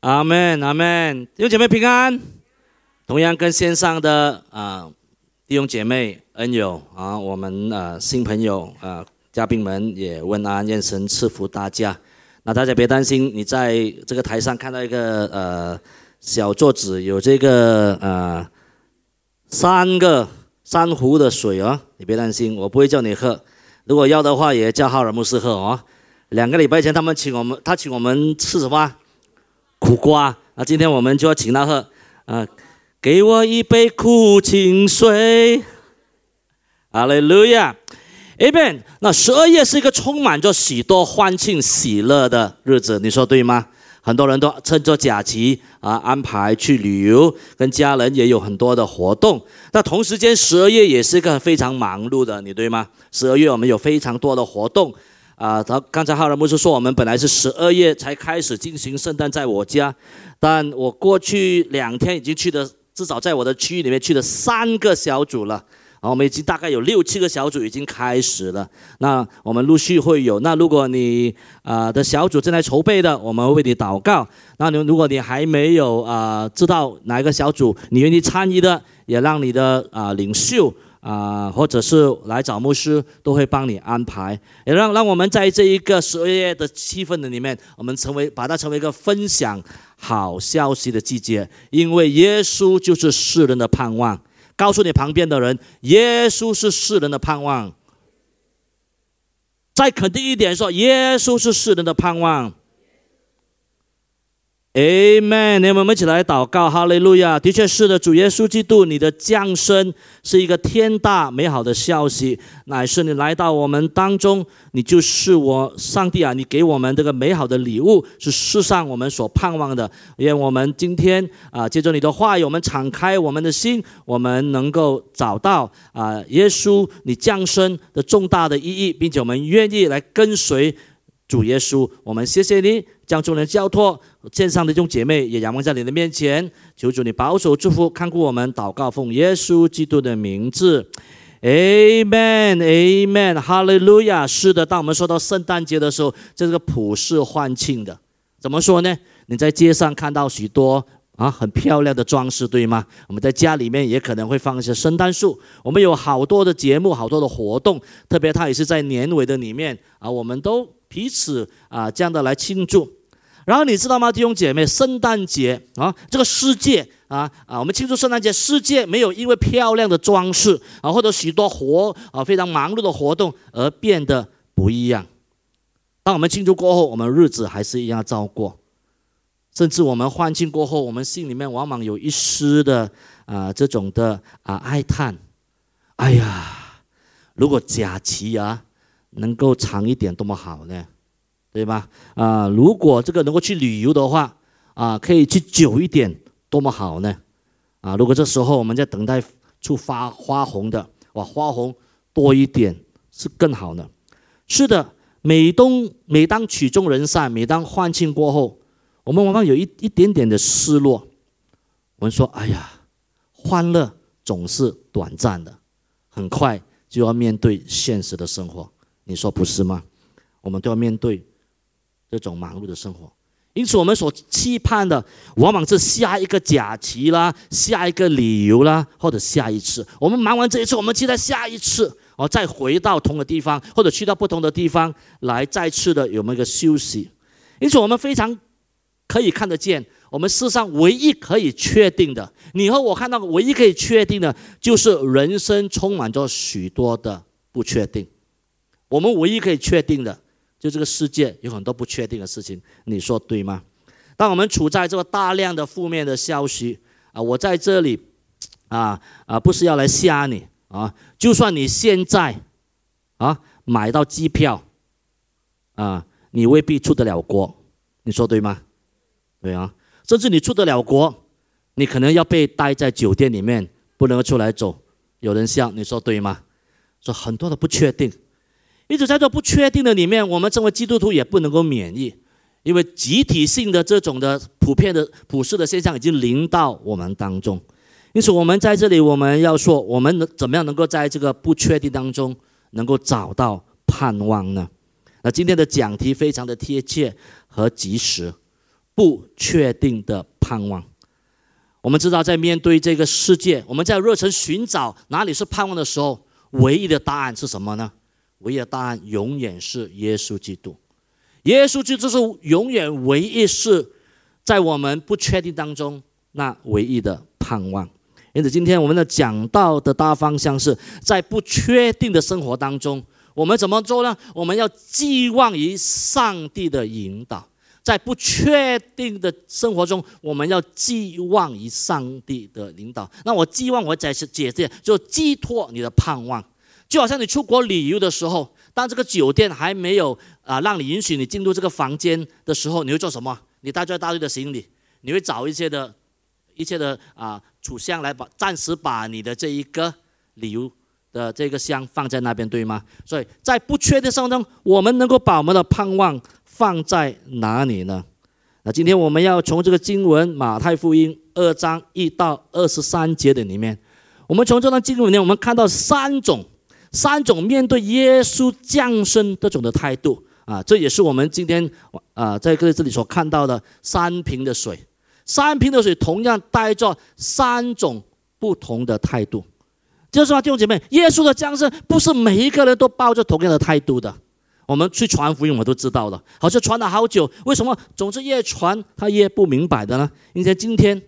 阿门，阿门，弟兄姐妹平安。同样跟线上的啊弟兄姐妹、恩友啊，我们啊新朋友啊嘉宾们也问安，愿神赐福大家。那大家别担心，你在这个台上看到一个呃小桌子，有这个呃三个三壶的水哦，你别担心，我不会叫你喝。如果要的话，也叫浩然牧师喝哦。两个礼拜前他们请我们，他请我们吃什么？苦瓜，那今天我们就要请他喝，啊，给我一杯苦清水，阿门，路亚，Amen。那十二月是一个充满着许多欢庆喜乐的日子，你说对吗？很多人都趁着假期啊，安排去旅游，跟家人也有很多的活动。那同时间，十二月也是一个非常忙碌的，你对吗？十二月我们有非常多的活动。啊，他刚才哈尔牧师说，我们本来是十二月才开始进行圣诞在我家，但我过去两天已经去的，至少在我的区域里面去了三个小组了。啊，我们已经大概有六七个小组已经开始了。那我们陆续会有。那如果你啊的小组正在筹备的，我们为你祷告。那你如果你还没有啊知道哪一个小组你愿意参与的，也让你的啊领袖。啊，或者是来找牧师，都会帮你安排，也让让我们在这一个十二月的气氛的里面，我们成为把它成为一个分享好消息的季节，因为耶稣就是世人的盼望。告诉你旁边的人，耶稣是世人的盼望。再肯定一点说，耶稣是世人的盼望。Amen！我们一起来祷告，哈利路亚！的确是的，主耶稣基督，你的降生是一个天大美好的消息，乃是你来到我们当中，你就是我上帝啊！你给我们这个美好的礼物，是世上我们所盼望的。愿我们今天啊，借着你的话语，我们敞开我们的心，我们能够找到啊，耶稣你降生的重大的意义，并且我们愿意来跟随。主耶稣，我们谢谢你将众人交托，线上的众姐妹也仰望在你的面前，求主你保守祝福看顾我们，祷告奉耶稣基督的名字，Amen，Amen，哈利路亚。是的，当我们说到圣诞节的时候，这是个普世欢庆的。怎么说呢？你在街上看到许多啊很漂亮的装饰，对吗？我们在家里面也可能会放一些圣诞树。我们有好多的节目，好多的活动，特别它也是在年尾的里面啊，我们都。彼此啊，这样的来庆祝。然后你知道吗，弟兄姐妹，圣诞节啊，这个世界啊啊，我们庆祝圣诞节，世界没有因为漂亮的装饰啊，或者许多活啊非常忙碌的活动而变得不一样。当我们庆祝过后，我们日子还是一样照过。甚至我们欢庆过后，我们心里面往往有一丝的啊这种的啊哀叹。哎呀，如果假期啊。能够长一点多么好呢，对吧？啊，如果这个能够去旅游的话，啊，可以去久一点多么好呢？啊，如果这时候我们在等待出发花红的，哇，花红多一点是更好的。是的，每当每当曲终人散，每当欢庆过后，我们往往有一一点点的失落。我们说，哎呀，欢乐总是短暂的，很快就要面对现实的生活。你说不是吗？我们都要面对这种忙碌的生活，因此我们所期盼的，往往是下一个假期啦，下一个旅游啦，或者下一次。我们忙完这一次，我们期待下一次，哦，再回到同个地方，或者去到不同的地方来再次的有没有一个休息？因此，我们非常可以看得见，我们世上唯一可以确定的，你和我看到唯一可以确定的，就是人生充满着许多的不确定。我们唯一可以确定的，就这个世界有很多不确定的事情，你说对吗？当我们处在这个大量的负面的消息啊，我在这里啊啊，不是要来吓你啊，就算你现在啊买到机票啊，你未必出得了国，你说对吗？对啊，甚至你出得了国，你可能要被待在酒店里面，不能够出来走，有人笑，你说对吗？说很多的不确定。一直在这不确定的里面，我们作为基督徒也不能够免疫，因为集体性的这种的普遍的普世的现象已经临到我们当中。因此，我们在这里我们要说，我们能怎么样能够在这个不确定当中能够找到盼望呢？那今天的讲题非常的贴切和及时，不确定的盼望。我们知道，在面对这个世界，我们在热忱寻找哪里是盼望的时候，唯一的答案是什么呢？唯一的答案永远是耶稣基督。耶稣基督是永远唯一是在我们不确定当中那唯一的盼望。因此，今天我们的讲到的大方向是在不确定的生活当中，我们怎么做呢？我们要寄望于上帝的引导。在不确定的生活中，我们要寄望于上帝的领导。那我寄望，我再是解释，就寄托你的盼望。就好像你出国旅游的时候，当这个酒店还没有啊让你允许你进入这个房间的时候，你会做什么？你带着大堆的行李，你会找一些的、一切的啊储箱来把暂时把你的这一个旅游的这个箱放在那边，对吗？所以在不确定生活中，我们能够把我们的盼望。放在哪里呢？那今天我们要从这个经文《马太福音》二章一到二十三节的里面，我们从这段经文里面，我们看到三种三种面对耶稣降生这种的态度啊，这也是我们今天啊在这里所看到的三瓶的水，三瓶的水同样带着三种不同的态度，就是说弟兄姐妹，耶稣的降生不是每一个人都抱着同样的态度的。我们去传福音，我们都知道了，好像传了好久，为什么总是越传他越不明白的呢？因为今天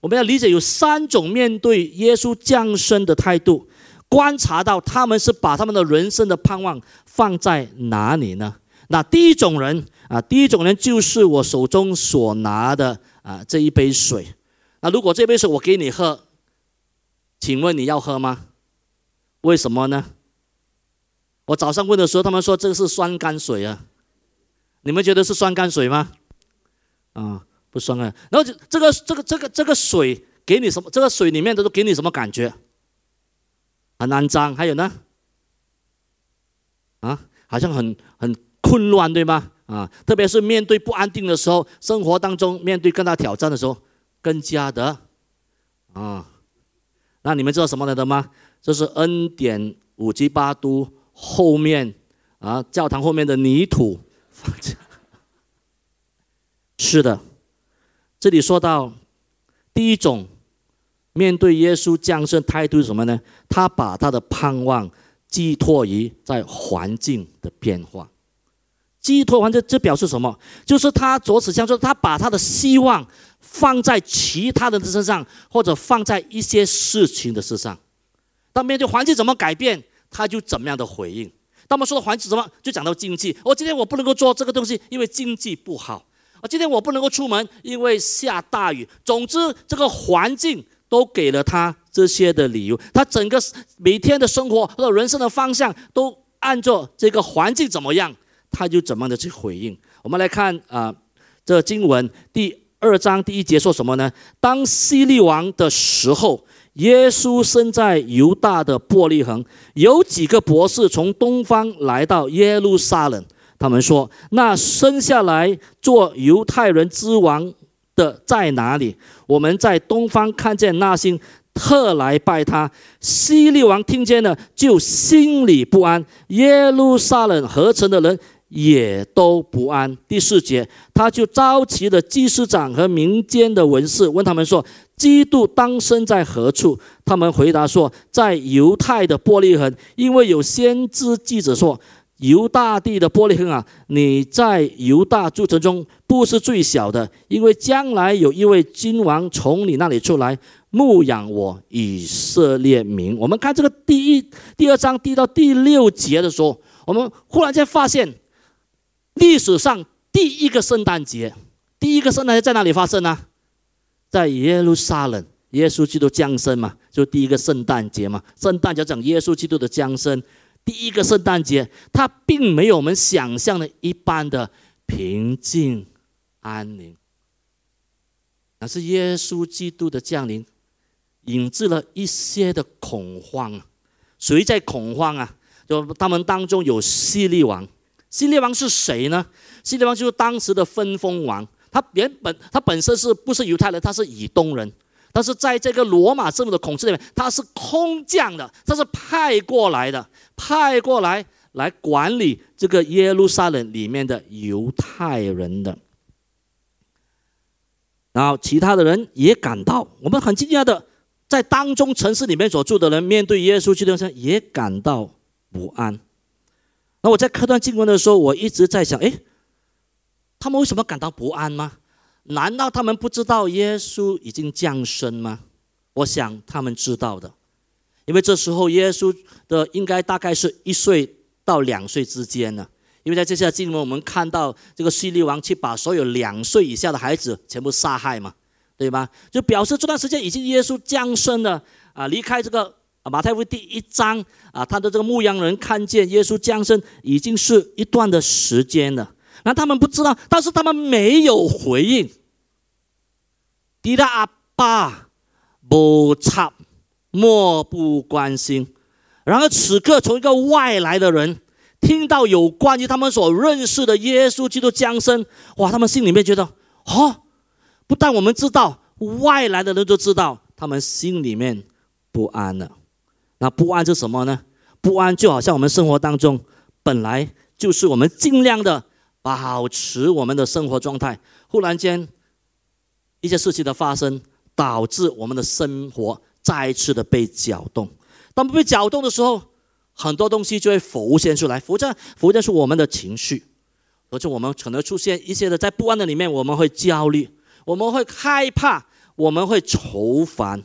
我们要理解有三种面对耶稣降生的态度，观察到他们是把他们的人生的盼望放在哪里呢？那第一种人啊，第一种人就是我手中所拿的啊这一杯水。那如果这杯水我给你喝，请问你要喝吗？为什么呢？我早上问的时候，他们说这个是酸甘水啊，你们觉得是酸甘水吗？啊，不酸啊。然后这这个这个这个这个水给你什么？这个水里面的都给你什么感觉？很肮脏，还有呢？啊，好像很很混乱，对吗？啊，特别是面对不安定的时候，生活当中面对更大挑战的时候，更加的啊。那你们知道什么来的吗？这是恩典五级八都。后面啊，教堂后面的泥土，是的。这里说到第一种面对耶稣降生态度是什么呢？他把他的盼望寄托于在环境的变化，寄托环境，这表示什么？就是他左此相说，他把他的希望放在其他人的身上，或者放在一些事情的身上。当面对环境怎么改变？他就怎么样的回应？他们说的环境什么？就讲到经济。我今天我不能够做这个东西，因为经济不好。啊，今天我不能够出门，因为下大雨。总之，这个环境都给了他这些的理由。他整个每天的生活或者人生的方向都按照这个环境怎么样，他就怎么样的去回应。我们来看啊，这经文第二章第一节说什么呢？当西利王的时候。耶稣生在犹大的伯利恒，有几个博士从东方来到耶路撒冷。他们说：“那生下来做犹太人之王的在哪里？我们在东方看见那星，特来拜他。”西利王听见了，就心里不安。耶路撒冷合成的人也都不安。第四节，他就召集了祭司长和民间的文士，问他们说。基督当生在何处？他们回答说，在犹太的玻璃恒，因为有先知记者说，犹大地的玻璃恒啊，你在犹大诸城中不是最小的，因为将来有一位君王从你那里出来牧养我以色列民。我们看这个第一、第二章第到第六节的时候，我们忽然间发现，历史上第一个圣诞节，第一个圣诞节在哪里发生呢？在耶路撒冷，耶稣基督降生嘛，就第一个圣诞节嘛。圣诞节讲耶稣基督的降生，第一个圣诞节，它并没有我们想象的一般的平静安宁，而是耶稣基督的降临引致了一些的恐慌。谁在恐慌啊？就他们当中有希利王，希利王是谁呢？希利王就是当时的分封王。他原本他本身是不是犹太人？他是以东人，但是在这个罗马政府的统治里面，他是空降的，他是派过来的，派过来来管理这个耶路撒冷里面的犹太人的。然后其他的人也感到，我们很惊讶的，在当中城市里面所住的人，面对耶稣基督时也感到不安。那我在看段经文的时候，我一直在想，哎，他们为什么感到不安吗？难道他们不知道耶稣已经降生吗？我想他们知道的，因为这时候耶稣的应该大概是一岁到两岁之间呢。因为在接下来经文，我们看到这个希利王去把所有两岁以下的孩子全部杀害嘛，对吧？就表示这段时间已经耶稣降生了啊，离开这个马太福音第一章啊，他的这个牧羊人看见耶稣降生已经是一段的时间了。那他们不知道，但是他们没有回应。迪拉阿爸不插，漠不关心。然而此刻，从一个外来的人。听到有关于他们所认识的耶稣基督降生，哇！他们心里面觉得，哦，不但我们知道，外来的人都知道，他们心里面不安了。那不安是什么呢？不安就好像我们生活当中，本来就是我们尽量的保持我们的生活状态，忽然间一些事情的发生，导致我们的生活再次的被搅动。当被搅动的时候，很多东西就会浮现出来，浮现浮现出我们的情绪，而且我们可能出现一些的在不安的里面，我们会焦虑，我们会害怕，我们会愁烦，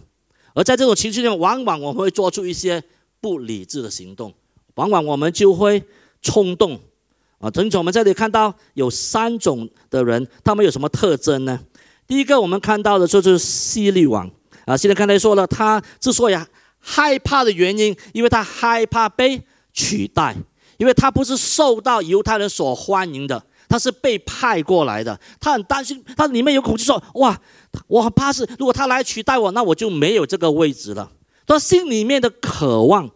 而在这种情绪里面，往往我们会做出一些不理智的行动，往往我们就会冲动啊。陈总我们这里看到有三种的人，他们有什么特征呢？第一个，我们看到的就是希律王啊。现在刚才说了，他之所以。害怕的原因，因为他害怕被取代，因为他不是受到犹太人所欢迎的，他是被派过来的，他很担心，他里面有恐惧，说：“哇，我很怕是，如果他来取代我，那我就没有这个位置了。”他心里面的渴望，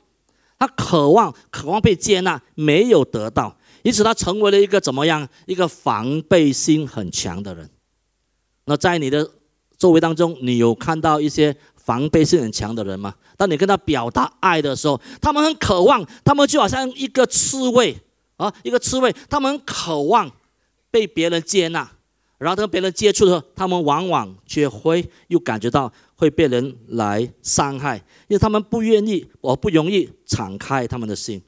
他渴望，渴望被接纳，没有得到，因此他成为了一个怎么样？一个防备心很强的人。那在你的周围当中，你有看到一些？防备心很强的人吗？当你跟他表达爱的时候，他们很渴望，他们就好像一个刺猬啊，一个刺猬，他们渴望被别人接纳，然后跟别人接触的时候，他们往往却会又感觉到会被人来伤害，因为他们不愿意，我不容易敞开他们的心，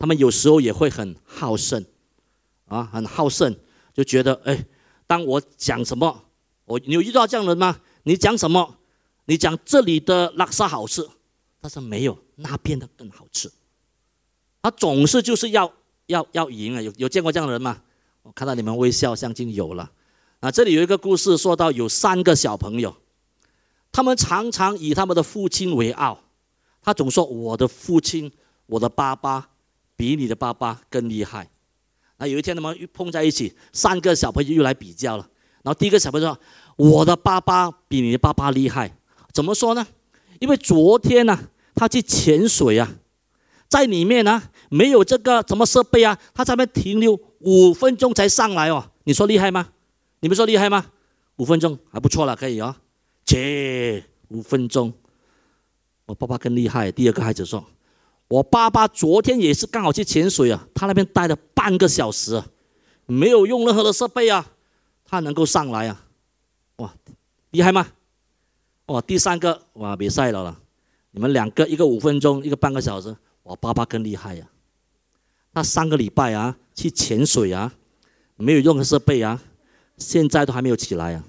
他们有时候也会很好胜啊，很好胜，就觉得哎，当我讲什么，我你有遇到这样的人吗？你讲什么？你讲这里的拉萨好吃，但是没有那边的更好吃。他总是就是要要要赢啊！有有见过这样的人吗？我看到你们微笑，相信有了。啊，这里有一个故事，说到有三个小朋友，他们常常以他们的父亲为傲。他总说：“我的父亲，我的爸爸比你的爸爸更厉害。”那有一天他们碰在一起，三个小朋友又来比较了。然后第一个小朋友说：“我的爸爸比你的爸爸厉害。”怎么说呢？因为昨天呢，他去潜水啊，在里面呢没有这个什么设备啊，他在那边停留五分钟才上来哦。你说厉害吗？你们说厉害吗？五分钟还不错了，可以哦。切，五分钟，我爸爸更厉害。第二个孩子说，我爸爸昨天也是刚好去潜水啊，他那边待了半个小时，没有用任何的设备啊，他能够上来啊，哇，厉害吗？哇，第三个哇，比赛了了，你们两个一个五分钟，一个半个小时，我爸爸更厉害呀。那三个礼拜啊，去潜水啊，没有用的设备啊，现在都还没有起来啊。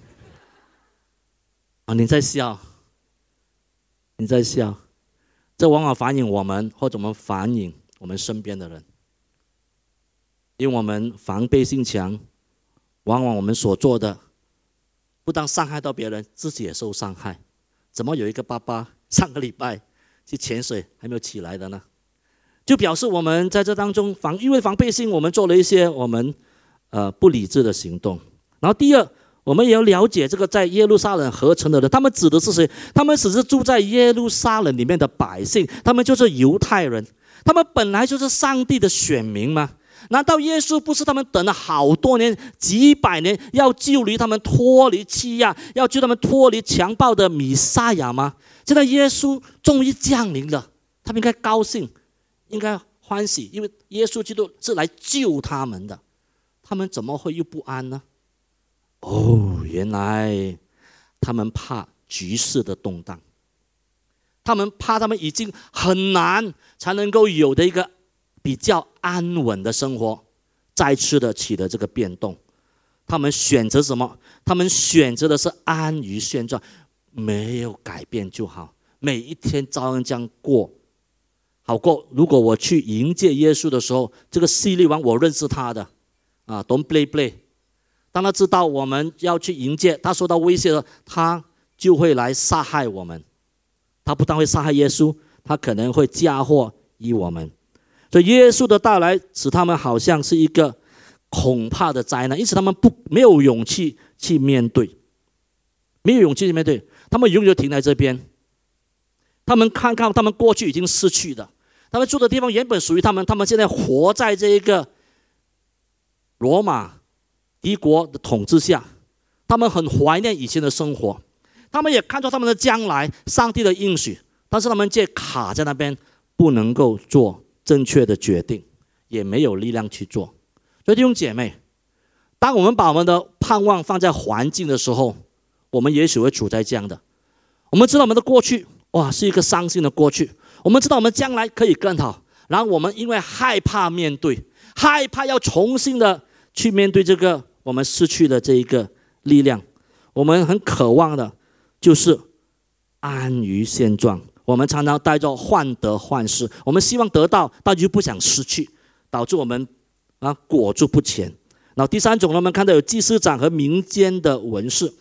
啊，你在笑，你在笑，这往往反映我们，或者我们反映我们身边的人，因为我们防备心强，往往我们所做的，不但伤害到别人，自己也受伤害。怎么有一个爸爸上个礼拜去潜水还没有起来的呢？就表示我们在这当中防，因为防备心，我们做了一些我们呃不理智的行动。然后第二，我们也要了解这个在耶路撒冷合成的人，他们指的是谁？他们只是住在耶路撒冷里面的百姓，他们就是犹太人，他们本来就是上帝的选民吗？难道耶稣不是他们等了好多年、几百年，要救离他们脱离欺压，要救他们脱离强暴的米撒亚吗？现在耶稣终于降临了，他们应该高兴，应该欢喜，因为耶稣基督是来救他们的，他们怎么会又不安呢？哦，原来他们怕局势的动荡，他们怕他们已经很难才能够有的一个比较安稳的生活，再次的起了这个变动。他们选择什么？他们选择的是安于现状，没有改变就好，每一天照样这样过，好过。如果我去迎接耶稣的时候，这个希律王我认识他的，啊，Don't play play。当他知道我们要去迎接，他受到威胁了，他就会来杀害我们。他不但会杀害耶稣，他可能会嫁祸于我们。所以耶稣的到来使他们好像是一个恐怕的灾难，因此他们不没有勇气去面对，没有勇气去面对，他们永远停在这边。他们看看他们过去已经失去的，他们住的地方原本属于他们，他们现在活在这一个罗马。敌国的统治下，他们很怀念以前的生活，他们也看到他们的将来，上帝的应许，但是他们却卡在那边，不能够做正确的决定，也没有力量去做。所以弟兄姐妹，当我们把我们的盼望放在环境的时候，我们也许会处在这样的：我们知道我们的过去，哇，是一个伤心的过去；我们知道我们将来可以更好，然后我们因为害怕面对，害怕要重新的去面对这个。我们失去了这一个力量，我们很渴望的，就是安于现状。我们常常带着患得患失，我们希望得到，但又不想失去，导致我们啊裹足不前。然后第三种呢，我们看到有祭司长和民间的文士，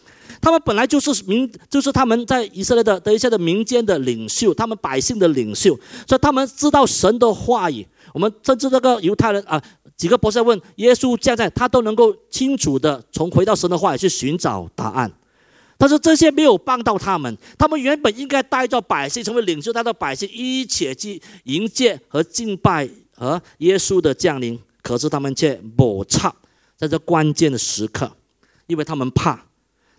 他们本来就是民，就是他们在以色列的的一些的民间的领袖，他们百姓的领袖，所以他们知道神的话语。我们甚至这个犹太人啊。几个博士问耶稣降在，他都能够清楚的从回到神的话语去寻找答案，但是这些没有帮到他们。他们原本应该带着百姓成为领袖，带着百姓一起去迎接和敬拜和耶稣的降临，可是他们却抹差在这关键的时刻，因为他们怕，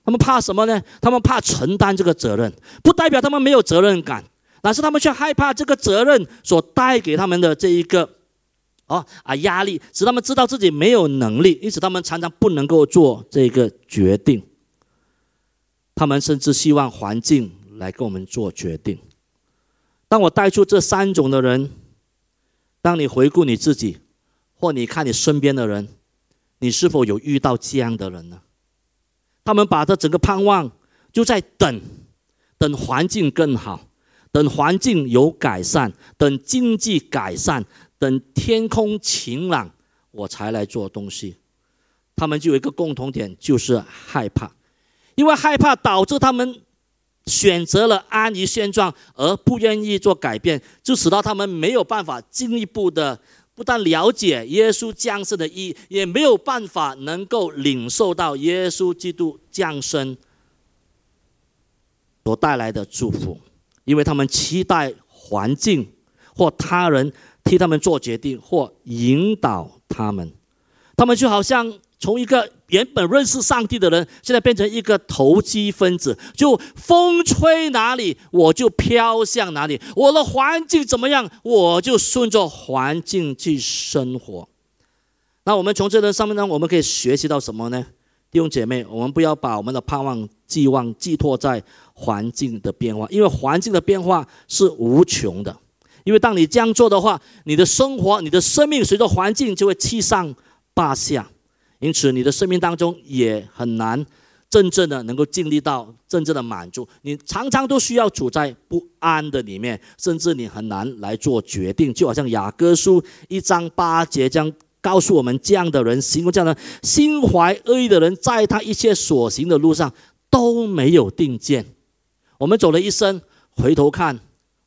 他们怕什么呢？他们怕承担这个责任，不代表他们没有责任感，但是他们却害怕这个责任所带给他们的这一个。哦啊，压力使他们知道自己没有能力，因此他们常常不能够做这个决定。他们甚至希望环境来跟我们做决定。当我带出这三种的人，当你回顾你自己，或你看你身边的人，你是否有遇到这样的人呢？他们把这整个盼望就在等，等环境更好，等环境有改善，等经济改善。等天空晴朗，我才来做东西。他们就有一个共同点，就是害怕，因为害怕导致他们选择了安于现状，而不愿意做改变，就使到他们没有办法进一步的，不但了解耶稣降生的意义，也没有办法能够领受到耶稣基督降生所带来的祝福，因为他们期待环境或他人。替他们做决定或引导他们，他们就好像从一个原本认识上帝的人，现在变成一个投机分子，就风吹哪里我就飘向哪里，我的环境怎么样，我就顺着环境去生活。那我们从这个上面呢，我们可以学习到什么呢？弟兄姐妹，我们不要把我们的盼望寄望寄托在环境的变化，因为环境的变化是无穷的。因为当你这样做的话，你的生活、你的生命随着环境就会七上八下，因此你的生命当中也很难真正的能够经历到真正的满足。你常常都需要处在不安的里面，甚至你很难来做决定。就好像雅各书一章八节将告诉我们：这样的人，行为这样的心怀恶意的人，在他一切所行的路上都没有定见。我们走了一生，回头看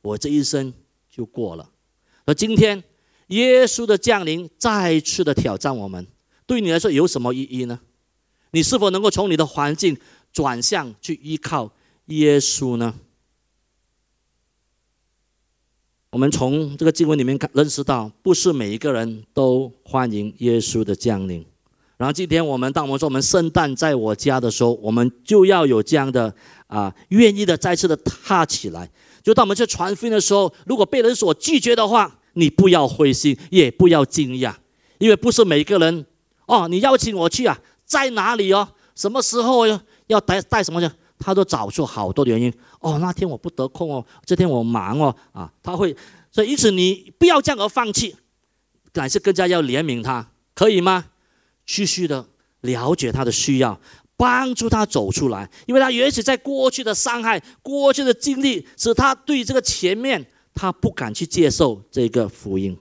我这一生。就过了，而今天耶稣的降临再次的挑战我们，对你来说有什么意义呢？你是否能够从你的环境转向去依靠耶稣呢？我们从这个经文里面看认识到，不是每一个人都欢迎耶稣的降临。然后今天我们当我们说我们圣诞在我家的时候，我们就要有这样的啊，愿意的再次的踏起来。就当我们去传福音的时候，如果被人所拒绝的话，你不要灰心，也不要惊讶，因为不是每一个人哦，你邀请我去啊，在哪里哦，什么时候要要带带什么去，他都找出好多的原因。哦，那天我不得空哦，这天我忙哦，啊，他会，所以因此你不要这样而放弃，乃是更加要怜悯他，可以吗？继续的了解他的需要，帮助他走出来，因为他也许在过去的伤害、过去的经历，使他对这个前面他不敢去接受这个福音。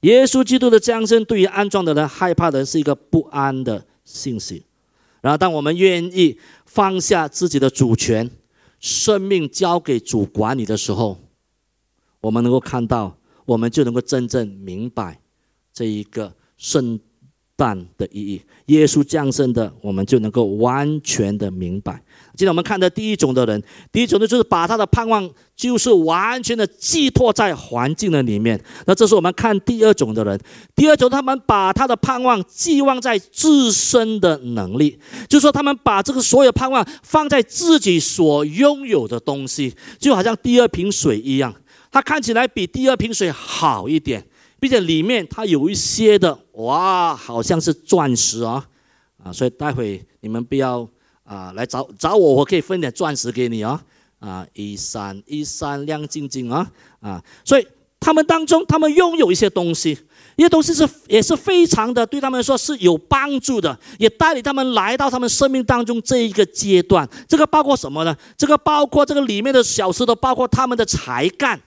耶稣基督的降生对于安装的人、害怕的人是一个不安的信息。然后，当我们愿意放下自己的主权，生命交给主管理的时候，我们能够看到，我们就能够真正明白这一个圣。但的意义，耶稣降生的，我们就能够完全的明白。今天我们看的第一种的人，第一种呢，就是把他的盼望，就是完全的寄托在环境的里面。那这是我们看第二种的人，第二种他们把他的盼望寄望在自身的能力，就是说他们把这个所有盼望放在自己所拥有的东西，就好像第二瓶水一样，它看起来比第二瓶水好一点。并且里面它有一些的哇，好像是钻石啊啊！所以待会你们不要啊来找找我，我可以分点钻石给你啊啊！一闪一闪亮晶晶啊啊！所以他们当中，他们拥有一些东西，一些东西是也是非常的对他们说是有帮助的，也带领他们来到他们生命当中这一个阶段。这个包括什么呢？这个包括这个里面的小石头，包括他们的才干。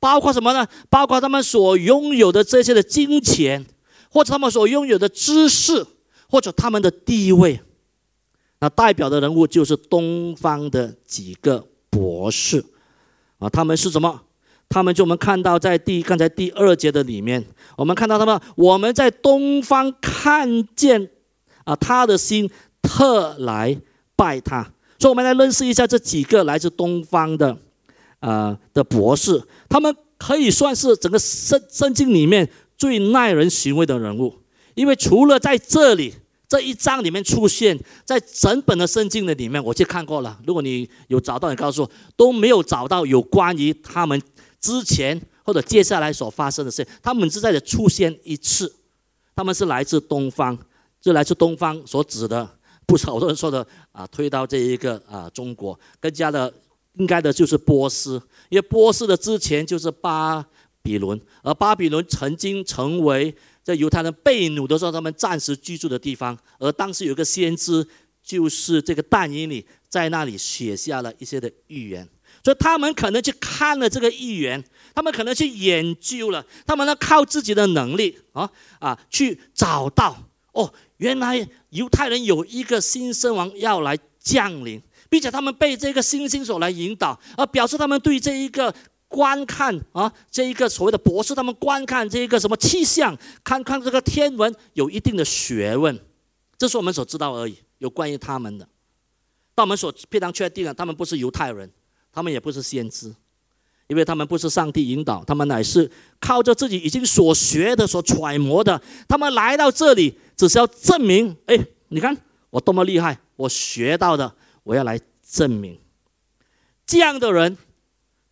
包括什么呢？包括他们所拥有的这些的金钱，或者他们所拥有的知识，或者他们的地位。那代表的人物就是东方的几个博士啊，他们是什么？他们就我们看到在第刚才第二节的里面，我们看到他们我们在东方看见啊，他的心特来拜他。所以，我们来认识一下这几个来自东方的。啊的博士，他们可以算是整个圣圣经里面最耐人寻味的人物，因为除了在这里这一章里面出现，在整本的圣经的里面，我去看过了。如果你有找到，你告诉我，都没有找到有关于他们之前或者接下来所发生的事。他们只在这出现一次，他们是来自东方，就来自东方所指的，不少多人说的啊，推到这一个啊中国，更加的。应该的就是波斯，因为波斯的之前就是巴比伦，而巴比伦曾经成为在犹太人被掳的时候他们暂时居住的地方。而当时有个先知，就是这个但以里，在那里写下了一些的预言，所以他们可能去看了这个预言，他们可能去研究了，他们呢靠自己的能力啊啊去找到哦，原来犹太人有一个新生王要来降临。并且他们被这个星星所来引导，而表示他们对这一个观看啊，这一个所谓的博士，他们观看这一个什么气象，看看这个天文有一定的学问，这是我们所知道而已。有关于他们的，但我们所非常确定的，他们不是犹太人，他们也不是先知，因为他们不是上帝引导，他们乃是靠着自己已经所学的、所揣摩的，他们来到这里，只是要证明：哎，你看我多么厉害，我学到的。我要来证明，这样的人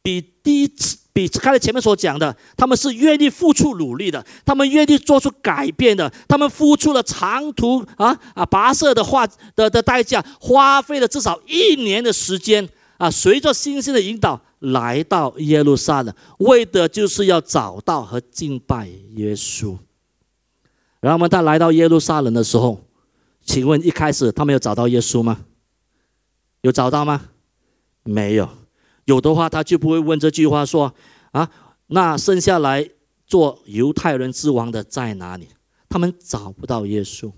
比第一次比刚才前面所讲的，他们是愿意付出努力的，他们愿意做出改变的，他们付出了长途啊啊跋涉的话的的代价，花费了至少一年的时间啊，随着星星的引导来到耶路撒冷，为的就是要找到和敬拜耶稣。然后我们他来到耶路撒冷的时候，请问一开始他们有找到耶稣吗？有找到吗？没有，有的话他就不会问这句话说：“啊，那剩下来做犹太人之王的在哪里？”他们找不到耶稣。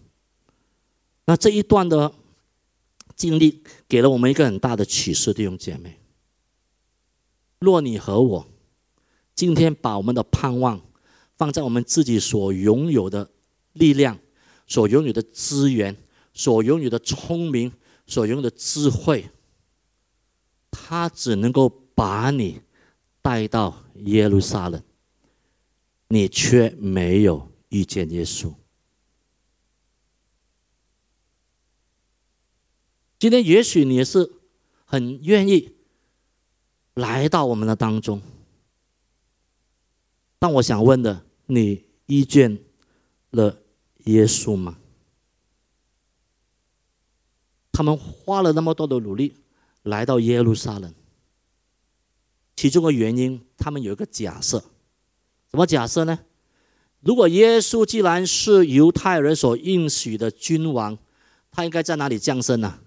那这一段的经历给了我们一个很大的启示，弟兄姐妹。若你和我今天把我们的盼望放在我们自己所拥有的力量、所拥有的资源、所拥有的聪明。所用的智慧，他只能够把你带到耶路撒冷，你却没有遇见耶稣。今天也许你是很愿意来到我们的当中，但我想问的，你遇见了耶稣吗？他们花了那么多的努力来到耶路撒冷，其中的原因，他们有一个假设，什么假设呢？如果耶稣既然是犹太人所应许的君王，他应该在哪里降生呢？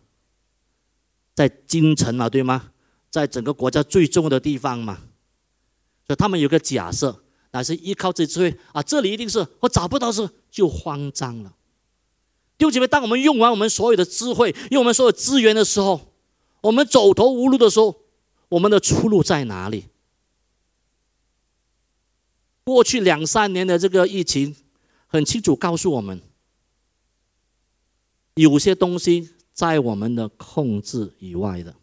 在京城嘛，对吗？在整个国家最重要的地方嘛。所以他们有个假设，乃是依靠这智慧啊，这里一定是我找不到是就慌张了。弟兄姐妹，当我们用完我们所有的智慧，用我们所有资源的时候，我们走投无路的时候，我们的出路在哪里？过去两三年的这个疫情，很清楚告诉我们，有些东西在我们的控制以外的，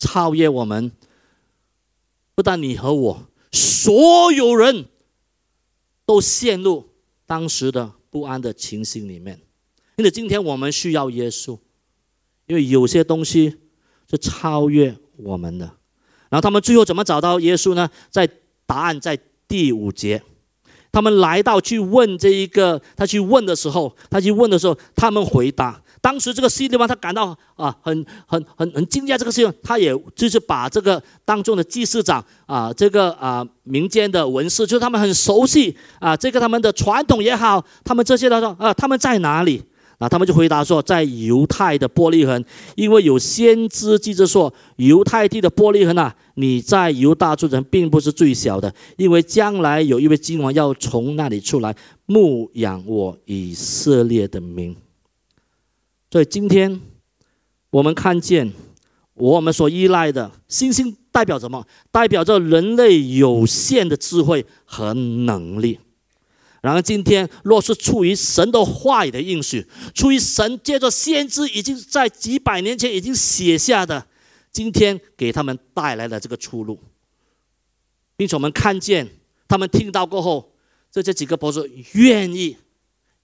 超越我们。不但你和我，所有人都陷入当时的不安的情形里面。因为，今天我们需要耶稣，因为有些东西是超越我们的。然后他们最后怎么找到耶稣呢？在答案在。第五节，他们来到去问这一个，他去问的时候，他去问的时候，他们回答。当时这个西利王他感到啊，很很很很惊讶，这个事情，他也就是把这个当中的祭司长啊，这个啊民间的文士，就是他们很熟悉啊，这个他们的传统也好，他们这些他说啊，他们在哪里？啊，他们就回答说，在犹太的玻璃痕，因为有先知记着说，犹太地的玻璃痕啊，你在犹大诸城并不是最小的，因为将来有一位君王要从那里出来牧养我以色列的民。所以今天我们看见我们所依赖的星星代表什么？代表着人类有限的智慧和能力。然而，今天若是出于神的话语的应许，出于神借着先知已经在几百年前已经写下的，今天给他们带来了这个出路，并且我们看见他们听到过后，这这几个博士愿意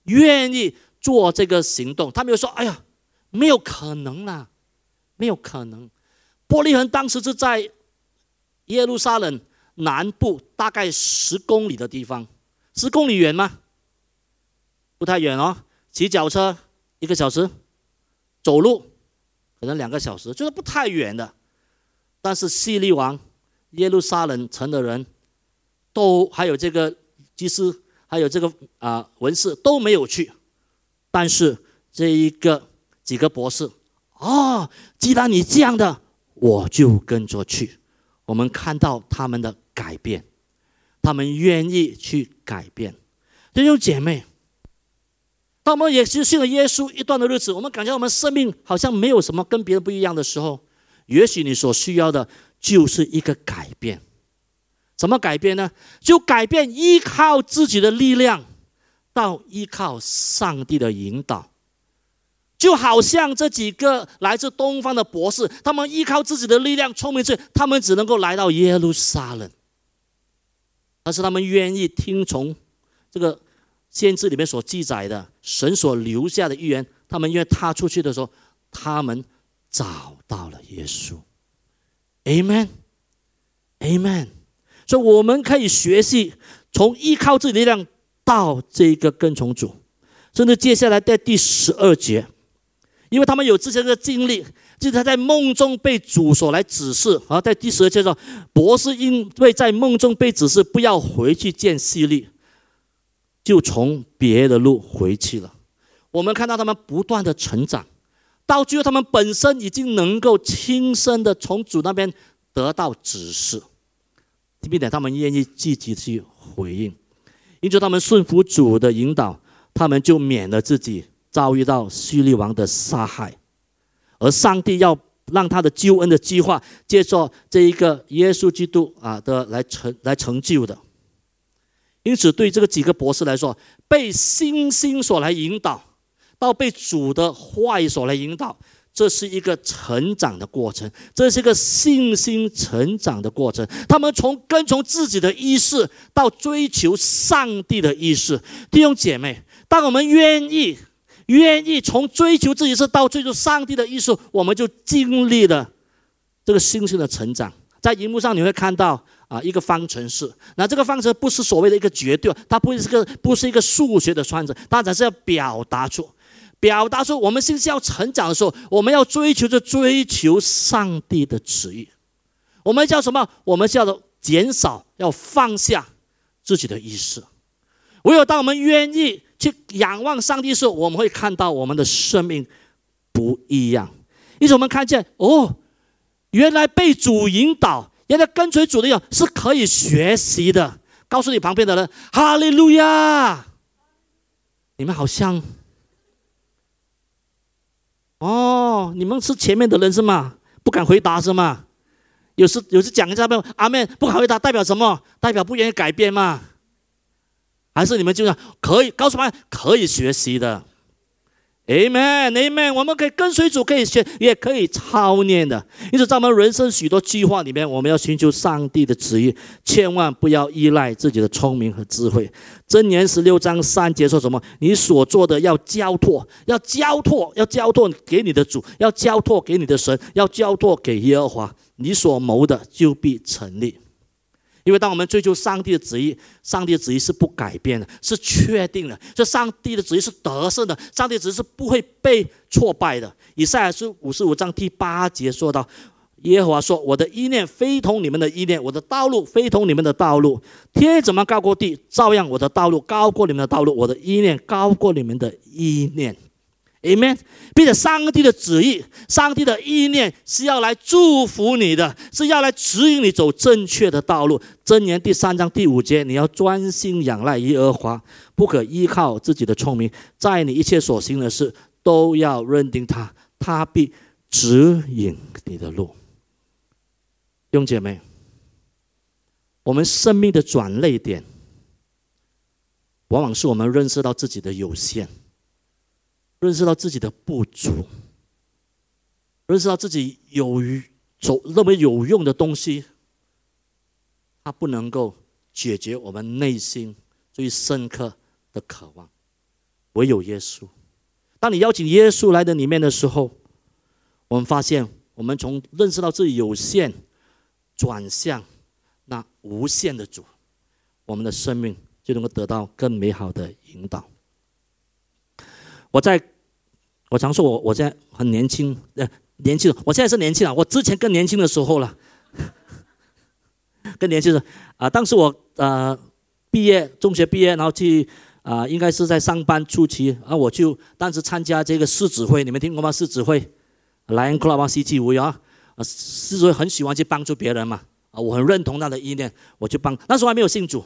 愿意做这个行动。他们又说：“哎呀，没有可能啦，没有可能。”玻利恒当时是在耶路撒冷南部大概十公里的地方。十公里远吗？不太远哦，骑脚车一个小时，走路可能两个小时，就是不太远的。但是希利王、耶路撒冷城的人，都还有这个祭司，还有这个啊文士都没有去。但是这一个几个博士，哦，既然你这样的，我就跟着去。我们看到他们的改变。他们愿意去改变，弟兄姐妹。当我们也是信了耶稣一段的日子，我们感觉我们生命好像没有什么跟别人不一样的时候，也许你所需要的就是一个改变。怎么改变呢？就改变依靠自己的力量，到依靠上帝的引导。就好像这几个来自东方的博士，他们依靠自己的力量、聪明智，他们只能够来到耶路撒冷。但是他们愿意听从这个先知里面所记载的神所留下的预言，他们愿意踏出去的时候，他们找到了耶稣。Amen，Amen。所以我们可以学习从依靠自己力量到这个跟从主，甚至接下来在第十二节，因为他们有之前的经历。就是他在梦中被主所来指示，而在第十二节说，博士因为在梦中被指示不要回去见希利，就从别的路回去了。我们看到他们不断的成长，到最后他们本身已经能够亲身的从主那边得到指示，并且他们愿意积极去回应，因此他们顺服主的引导，他们就免了自己遭遇到希利王的杀害。而上帝要让他的救恩的计划，借着这一个耶稣基督啊的来成来成就的。因此，对这个几个博士来说，被星星所来引导，到被主的话语所来引导，这是一个成长的过程，这是一个信心成长的过程。他们从跟从自己的意识，到追求上帝的意识。弟兄姐妹，当我们愿意。愿意从追求自己是到追求上帝的意思，我们就经历了这个信心的成长。在荧幕上你会看到啊，一个方程式。那这个方程不是所谓的一个绝对，它不是个不是一个数学的算子，它只是要表达出表达出我们信心要成长的时候，我们要追求着追求上帝的旨意。我们叫什么？我们叫做减少，要放下自己的意识。唯有当我们愿意去仰望上帝的时候，我们会看到我们的生命不一样。因此，我们看见哦，原来被主引导，原来跟随主的人是可以学习的。告诉你旁边的人，哈利路亚！你们好像。哦，你们是前面的人是吗？不敢回答是吗？有时有时讲一下？阿妹不敢回答代表什么？代表不愿意改变吗？还是你们就是可以告诉他可以学习的？Amen，Amen，我们可以跟随主，可以学，也可以操练的。因此，在我们人生许多计划里面，我们要寻求上帝的旨意，千万不要依赖自己的聪明和智慧。箴言十六章三节说什么？你所做的要交托，要交托，要交托给你的主，要交托给你的神，要交托给耶和华。你所谋的就必成立。因为当我们追求上帝的旨意，上帝的旨意是不改变的，是确定的。这上帝的旨意是得胜的，上帝旨意是不会被挫败的。以赛亚书五十五章第八节说到：“耶和华说，我的意念非同你们的意念，我的道路非同你们的道路。天怎么高过地，照样我的道路高过你们的道路，我的意念高过你们的意念。” Amen，并且上帝的旨意、上帝的意念是要来祝福你的，是要来指引你走正确的道路。箴言第三章第五节，你要专心仰赖耶和华，不可依靠自己的聪明，在你一切所行的事都要认定他，他必指引你的路。弟兄姐妹，我们生命的转泪点，往往是我们认识到自己的有限。认识到自己的不足，认识到自己有走认为有用的东西，它不能够解决我们内心最深刻的渴望。唯有耶稣。当你邀请耶稣来的里面的时候，我们发现，我们从认识到自己有限，转向那无限的主，我们的生命就能够得到更美好的引导。我在，我常说，我我现在很年轻，呃，年轻，我现在是年轻了，我之前更年轻的时候了，更年轻的啊，当时我呃毕业，中学毕业，然后去啊，应该是在上班初期，啊，我就当时参加这个市指会，你们听过吗？市指会，莱恩克拉巴西基舞啊，啊，市指会很喜欢去帮助别人嘛，啊，我很认同他的意念，我就帮，那时候还没有信主，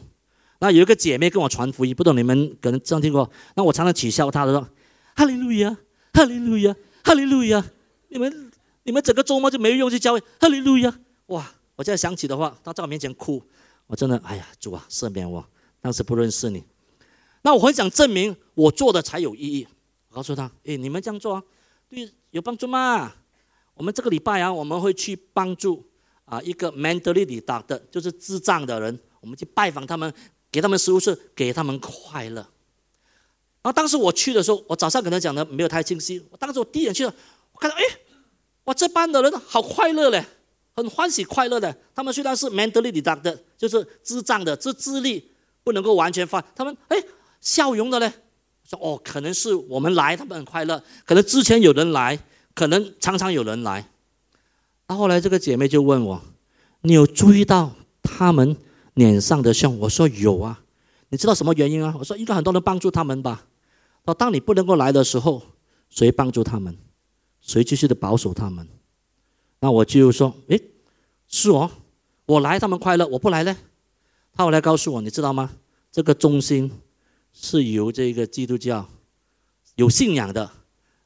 那有一个姐妹跟我传福音，不懂你们可能这样听过，那我常常取笑她的说。哈利路亚，哈利路亚，哈利路亚！你们你们整个周末就没有用去教会，哈利路亚！哇！我现在想起的话，他在我面前哭，我真的哎呀，主啊，赦免我，当时不认识你。那我很想证明我做的才有意义。我告诉他，哎，你们这样做啊，对，有帮助吗？我们这个礼拜啊，我们会去帮助啊一个 mentally 的就是智障的人，我们去拜访他们，给他们食物是给他们快乐。然后当时我去的时候，我早上可能讲的没有太清晰。我当时我第一眼去了，我看到哎，哇，这班的人好快乐嘞，很欢喜快乐的。他们虽然是 mentally retarded，就是智障的，这智力不能够完全发，他们哎笑容的嘞。说哦，可能是我们来，他们很快乐。可能之前有人来，可能常常有人来。那后来这个姐妹就问我，你有注意到他们脸上的笑？我说有啊。你知道什么原因啊？我说应该很多人帮助他们吧。哦，当你不能够来的时候，谁帮助他们？谁继续的保守他们？那我就说，诶，是哦，我来他们快乐，我不来呢？他后来告诉我，你知道吗？这个中心是由这个基督教有信仰的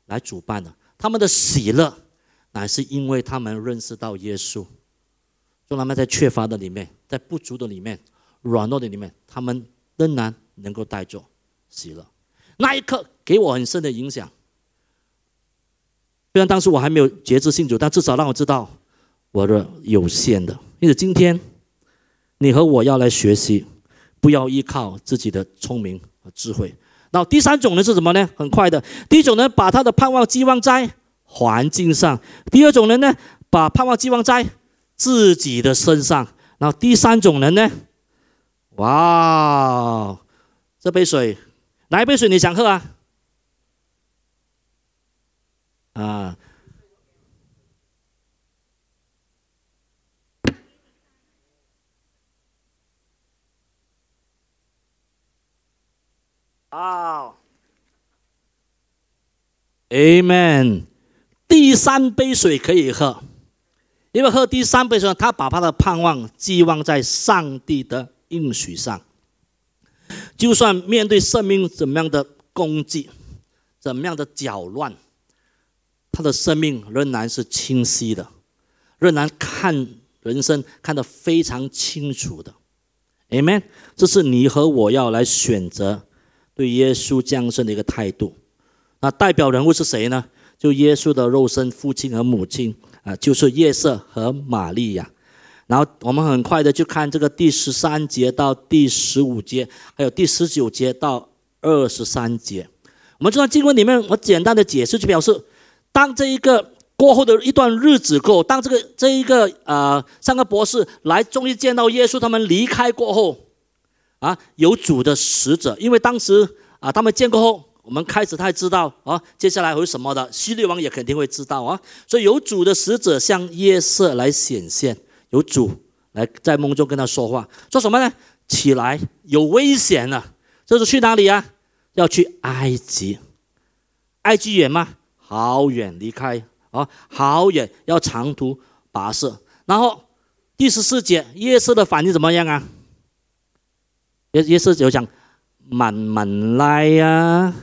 来主办的，他们的喜乐乃是因为他们认识到耶稣，就他们在缺乏的里面，在不足的里面，软弱的里面，他们仍然能够带着喜乐。那一刻给我很深的影响。虽然当时我还没有节制信主，但至少让我知道我的有限的。因此今天你和我要来学习，不要依靠自己的聪明和智慧。那第三种呢是什么呢？很快的，第一种呢把他的盼望寄望在环境上；第二种人呢把盼望寄望在自己的身上。然后第三种人呢，哇，这杯水。哪一杯水你想喝啊？啊。啊，Amen。第三杯水可以喝，因为喝第三杯水，他把他的盼望寄望在上帝的应许上。就算面对生命怎么样的攻击，怎么样的搅乱，他的生命仍然是清晰的，仍然看人生看得非常清楚的。Amen。这是你和我要来选择。对耶稣降生的一个态度，那代表人物是谁呢？就耶稣的肉身父亲和母亲啊，就是约瑟和玛利亚。然后我们很快的就看这个第十三节到第十五节，还有第十九节到二十三节。我们这段经文里面，我简单的解释就表示，当这一个过后的一段日子过，当这个这一个呃三个博士来终于见到耶稣，他们离开过后。啊，有主的使者，因为当时啊，他们见过后，我们开始太知道啊，接下来会什么的，希律王也肯定会知道啊，所以有主的使者向夜色来显现，有主来在梦中跟他说话，说什么呢？起来，有危险了，这是去哪里啊？要去埃及，埃及远吗？好远，离开啊，好远，要长途跋涉。然后第十四节，夜色的反应怎么样啊？也也是有讲，慢慢来呀，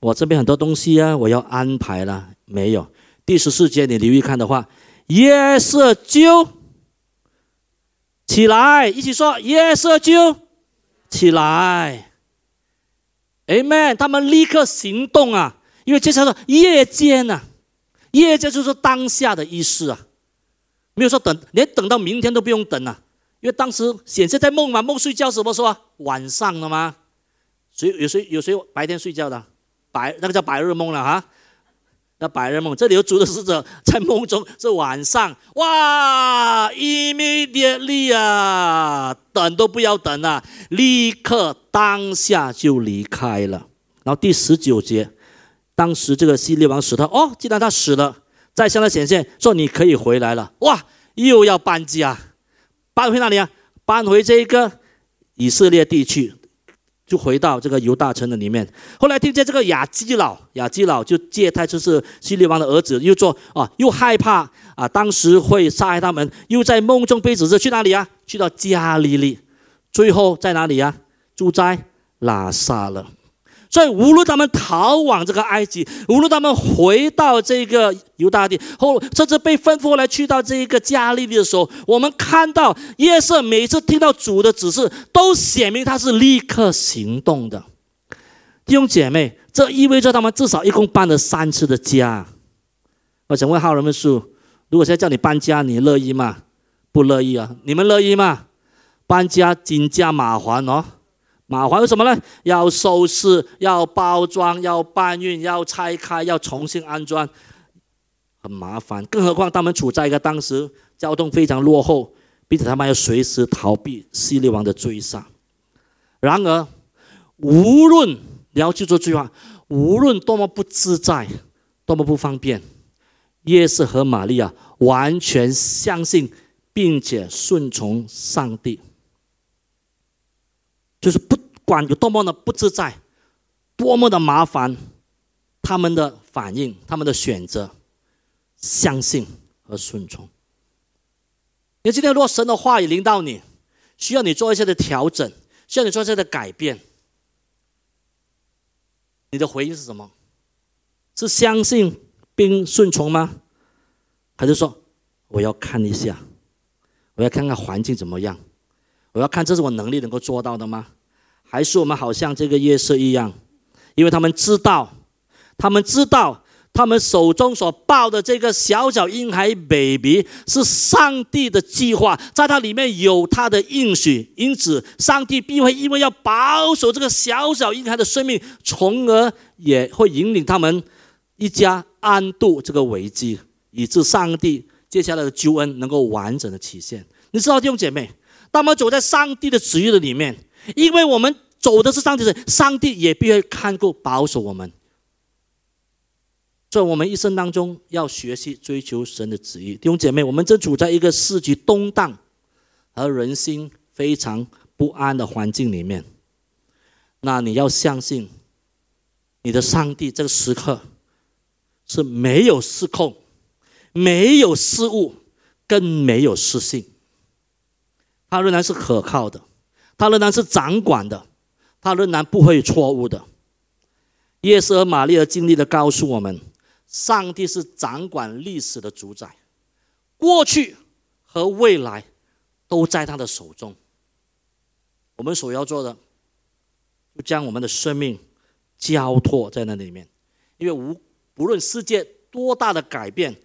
我这边很多东西啊，我要安排了。没有第十四节，你留意看的话，夜色就起来，一起说夜色就起来。Amen，他们立刻行动啊，因为接下来夜间呐，夜间就是当下的意思啊，没有说等，连等到明天都不用等啊。因为当时显现在梦嘛，梦睡觉什么说晚上了吗？谁有谁有谁白天睡觉的？白那个叫白日梦了哈，那白日梦。这里有主的使者在梦中是晚上，哇！immediately 啊，等都不要等了，立刻当下就离开了。然后第十九节，当时这个希利王死他哦，既然他死了，再向他显现说你可以回来了，哇！又要搬家。搬回哪里啊？搬回这个以色列地区，就回到这个犹大城的里面。后来听见这个雅基老，雅基老就借他就是希律王的儿子，又做啊，又害怕啊，当时会杀害他们，又在梦中被指示去哪里啊？去到加利利，最后在哪里啊？住在拉萨了。所以，无论他们逃往这个埃及，无论他们回到这个犹大地，后甚至被吩咐来去到这一个加利利的时候，我们看到耶稣每次听到主的指示，都显明他是立刻行动的。弟兄姐妹，这意味着他们至少一共搬了三次的家。我想问浩人们说，如果现在叫你搬家，你乐意吗？不乐意啊！你们乐意吗？搬家金家麻烦哦。麻烦什么呢？要收拾，要包装，要搬运，要拆开，要重新安装，很麻烦。更何况他们处在一个当时交通非常落后，并且他们要随时逃避希律王的追杀。然而，无论你要记住这句话，无论多么不自在，多么不方便，耶稣和玛利亚完全相信并且顺从上帝。就是不管有多么的不自在，多么的麻烦，他们的反应，他们的选择，相信和顺从。因为今天如果神的话语临到你，需要你做一些的调整，需要你做一些的改变，你的回应是什么？是相信并顺从吗？还是说我要看一下，我要看看环境怎么样？我要看这是我能力能够做到的吗？还是我们好像这个夜色一样？因为他们知道，他们知道，他们手中所抱的这个小小婴孩 baby 是上帝的计划，在它里面有他的应许，因此上帝必会因为要保守这个小小婴孩的生命，从而也会引领他们一家安度这个危机，以致上帝接下来的救恩能够完整的体现。你知道弟兄姐妹？当我们走在上帝的旨意的里面，因为我们走的是上帝的，上帝也必会看顾保守我们。在我们一生当中要学习追求神的旨意。弟兄姐妹，我们正处在一个世局动荡和人心非常不安的环境里面，那你要相信你的上帝，这个时刻是没有失控、没有失误、更没有失信，他仍然是可靠的，他仍然是掌管的，他仍然不会错误的。耶稣和玛利亚经历的告诉我们，上帝是掌管历史的主宰，过去和未来都在他的手中。我们所要做的，就将我们的生命交托在那里面，因为无不论世界多大的改变，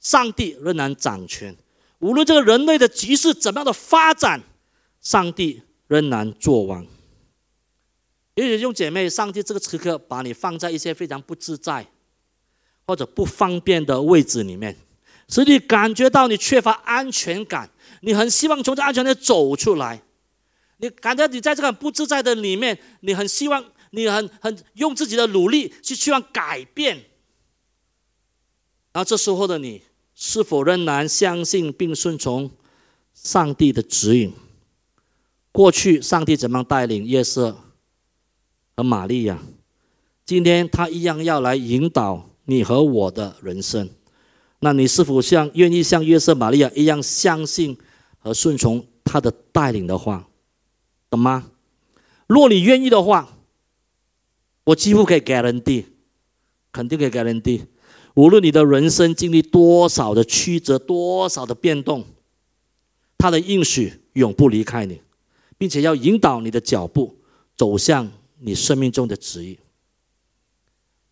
上帝仍然掌权；无论这个人类的局势怎么样的发展，上帝仍然作王。也许用姐妹，上帝这个时刻把你放在一些非常不自在或者不方便的位置里面，使你感觉到你缺乏安全感，你很希望从这安全里走出来，你感觉你在这个不自在的里面，你很希望，你很很用自己的努力去希望改变，然后这时候的你是否仍然相信并顺从上帝的指引？过去上帝怎么带领夜色？和玛利亚，今天他一样要来引导你和我的人生。那你是否像愿意像约瑟、玛利亚一样相信和顺从他的带领的话，懂吗？若你愿意的话，我几乎可以 guarantee，肯定可以 guarantee，无论你的人生经历多少的曲折、多少的变动，他的应许永不离开你，并且要引导你的脚步走向。你生命中的旨意，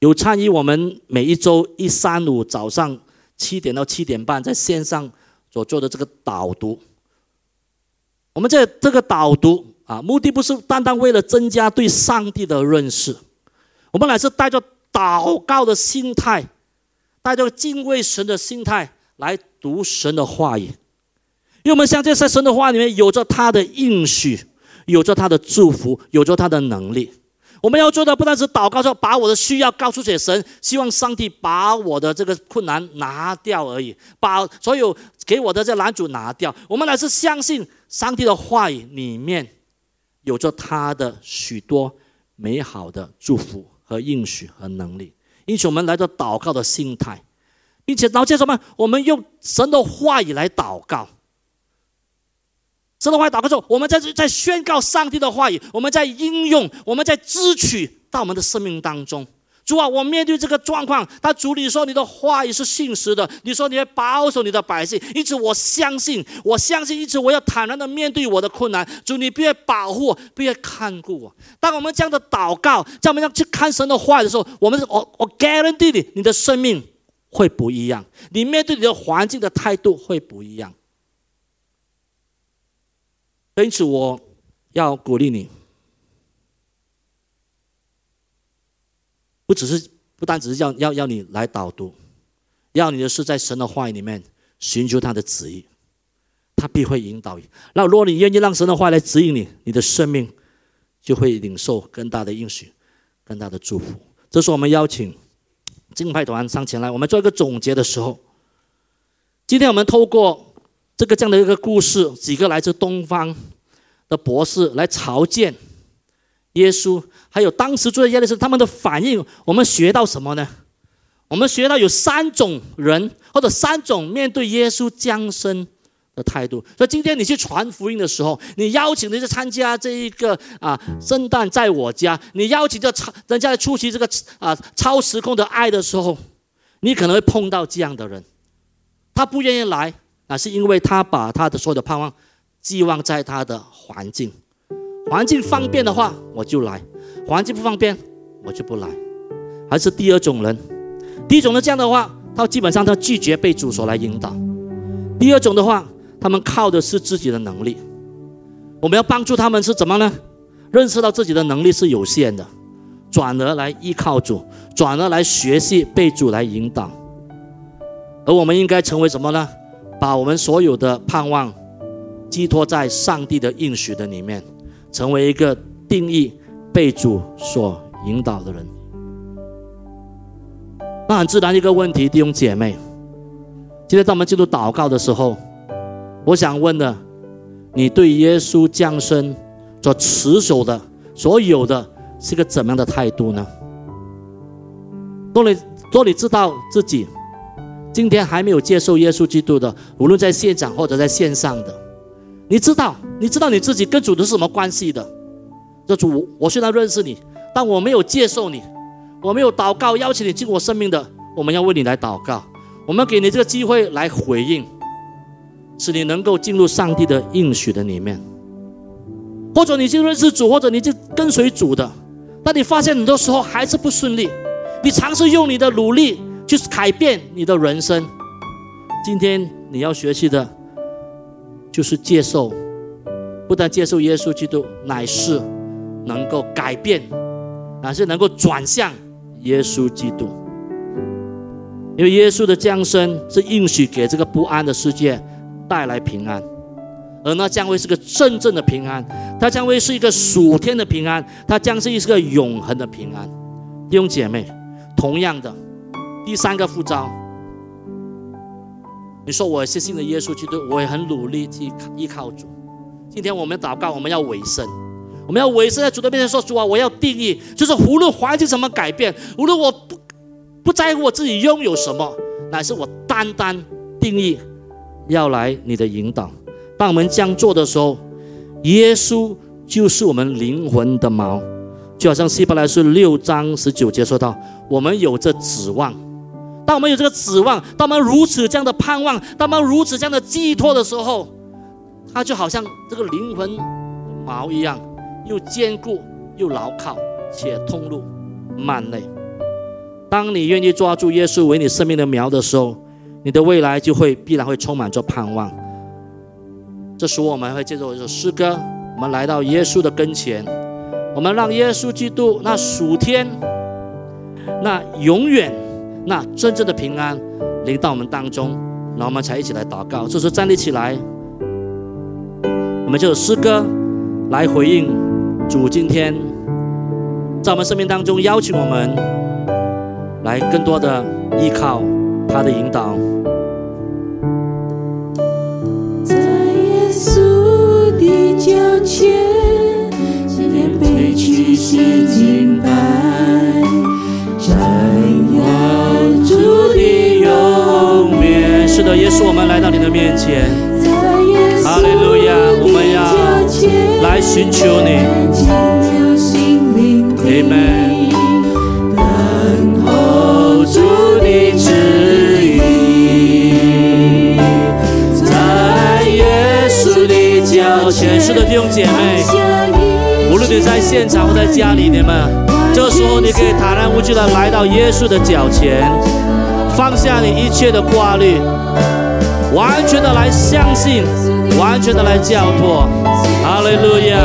有参与我们每一周一三五早上七点到七点半在线上所做的这个导读。我们在这个导读啊，目的不是单单为了增加对上帝的认识，我们乃是带着祷告的心态，带着敬畏神的心态来读神的话语，因为我们相信在神的话里面有着他的应许。有着他的祝福，有着他的能力。我们要做的不单是祷告，说把我的需要告诉给神，希望上帝把我的这个困难拿掉而已，把所有给我的这男主拿掉。我们乃是相信上帝的话语里面有着他的许多美好的祝福和应许和能力。因此，我们来到祷告的心态，并且然后什么？我们用神的话语来祷告。神的话祷告之后，我们在这在宣告上帝的话语，我们在应用，我们在支取到我们的生命当中。主啊，我面对这个状况，他主你说你的话语是信实的，你说你会保守你的百姓，因此我相信，我相信，因此我要坦然的面对我的困难。主，你必会保护我，必会看顾我。当我们这样的祷告，在我们要去看神的话语的时候，我们我我 guarantee 你，你的生命会不一样，你面对你的环境的态度会不一样。因此，我要鼓励你，不只是不单只是要要要你来导读，要你的是在神的话语里面寻求他的旨意，他必会引导你。那如果你愿意让神的话来指引你，你的生命就会领受更大的应许、更大的祝福。这是我们邀请敬派团上前来，我们做一个总结的时候，今天我们透过。这个这样的一个故事，几个来自东方的博士来朝见耶稣，还有当时住在耶路撒冷他们的反应，我们学到什么呢？我们学到有三种人，或者三种面对耶稣降生的态度。所以今天你去传福音的时候，你邀请人家参加这一个啊圣诞在我家，你邀请这超人家来出席这个啊超时空的爱的时候，你可能会碰到这样的人，他不愿意来。那是因为他把他的所有的盼望寄望在他的环境，环境方便的话我就来，环境不方便我就不来。还是第二种人，第一种人这样的话，他基本上他拒绝被主所来引导。第二种的话，他们靠的是自己的能力。我们要帮助他们是怎么呢？认识到自己的能力是有限的，转而来依靠主，转而来学习被主来引导。而我们应该成为什么呢？把我们所有的盼望寄托在上帝的应许的里面，成为一个定义被主所引导的人。那很自然一个问题，弟兄姐妹，今天当我们进入祷告的时候，我想问的，你对耶稣降生所持守的所有的是个怎么样的态度呢？当你当你知道自己今天还没有接受耶稣基督的，无论在现场或者在线上的，你知道，你知道你自己跟主的是什么关系的？这主，我虽然认识你，但我没有接受你。我没有祷告邀请你进我生命的，我们要为你来祷告，我们给你这个机会来回应，使你能够进入上帝的应许的里面。或者你就认识主，或者你就跟随主的，但你发现很多时候还是不顺利，你尝试用你的努力就是改变你的人生。今天你要学习的，就是接受，不但接受耶稣基督，乃是能够改变，乃是能够转向。耶稣基督，因为耶稣的降生是应许给这个不安的世界带来平安，而那将会是个真正的平安，它将会是一个属天的平安，它将是一个永恒的平安。弟兄姐妹，同样的，第三个副招，你说我是信的耶稣基督，我也很努力去依靠主。今天我们祷告，我们要委身。我们要委身在主的面前说：“主啊，我要定义，就是无论环境怎么改变，无论我不不在乎我自己拥有什么，乃是我单单定义要来你的引导。当我们这样做的时候，耶稣就是我们灵魂的锚，就好像希伯来书六章十九节说到：我们有着指望。当我们有这个指望，当我们如此这样的盼望，当我们如此这样的寄托的时候，它就好像这个灵魂锚一样。”又坚固又牢靠，且通路慢内。当你愿意抓住耶稣为你生命的苗的时候，你的未来就会必然会充满着盼望。这时我们会借着一首诗歌，我们来到耶稣的跟前，我们让耶稣基督那属天、那永远、那真正的平安临到我们当中，然后我们才一起来祷告。这时候站立起来，我们就有诗歌来回应。主今天在我们生命当中邀请我们来更多的依靠他的引导。在耶稣的脚前，今天背起心敬是的，耶稣，我们来到你的面前。哈利路亚，我们要来寻求你。Amen。前。是的弟兄姐妹，无论你在现场或在家里，你们这时候你可以坦然无惧的来到耶稣的脚前，放下你一切的挂虑，完全的来相信，完全的来交托。哈利路亚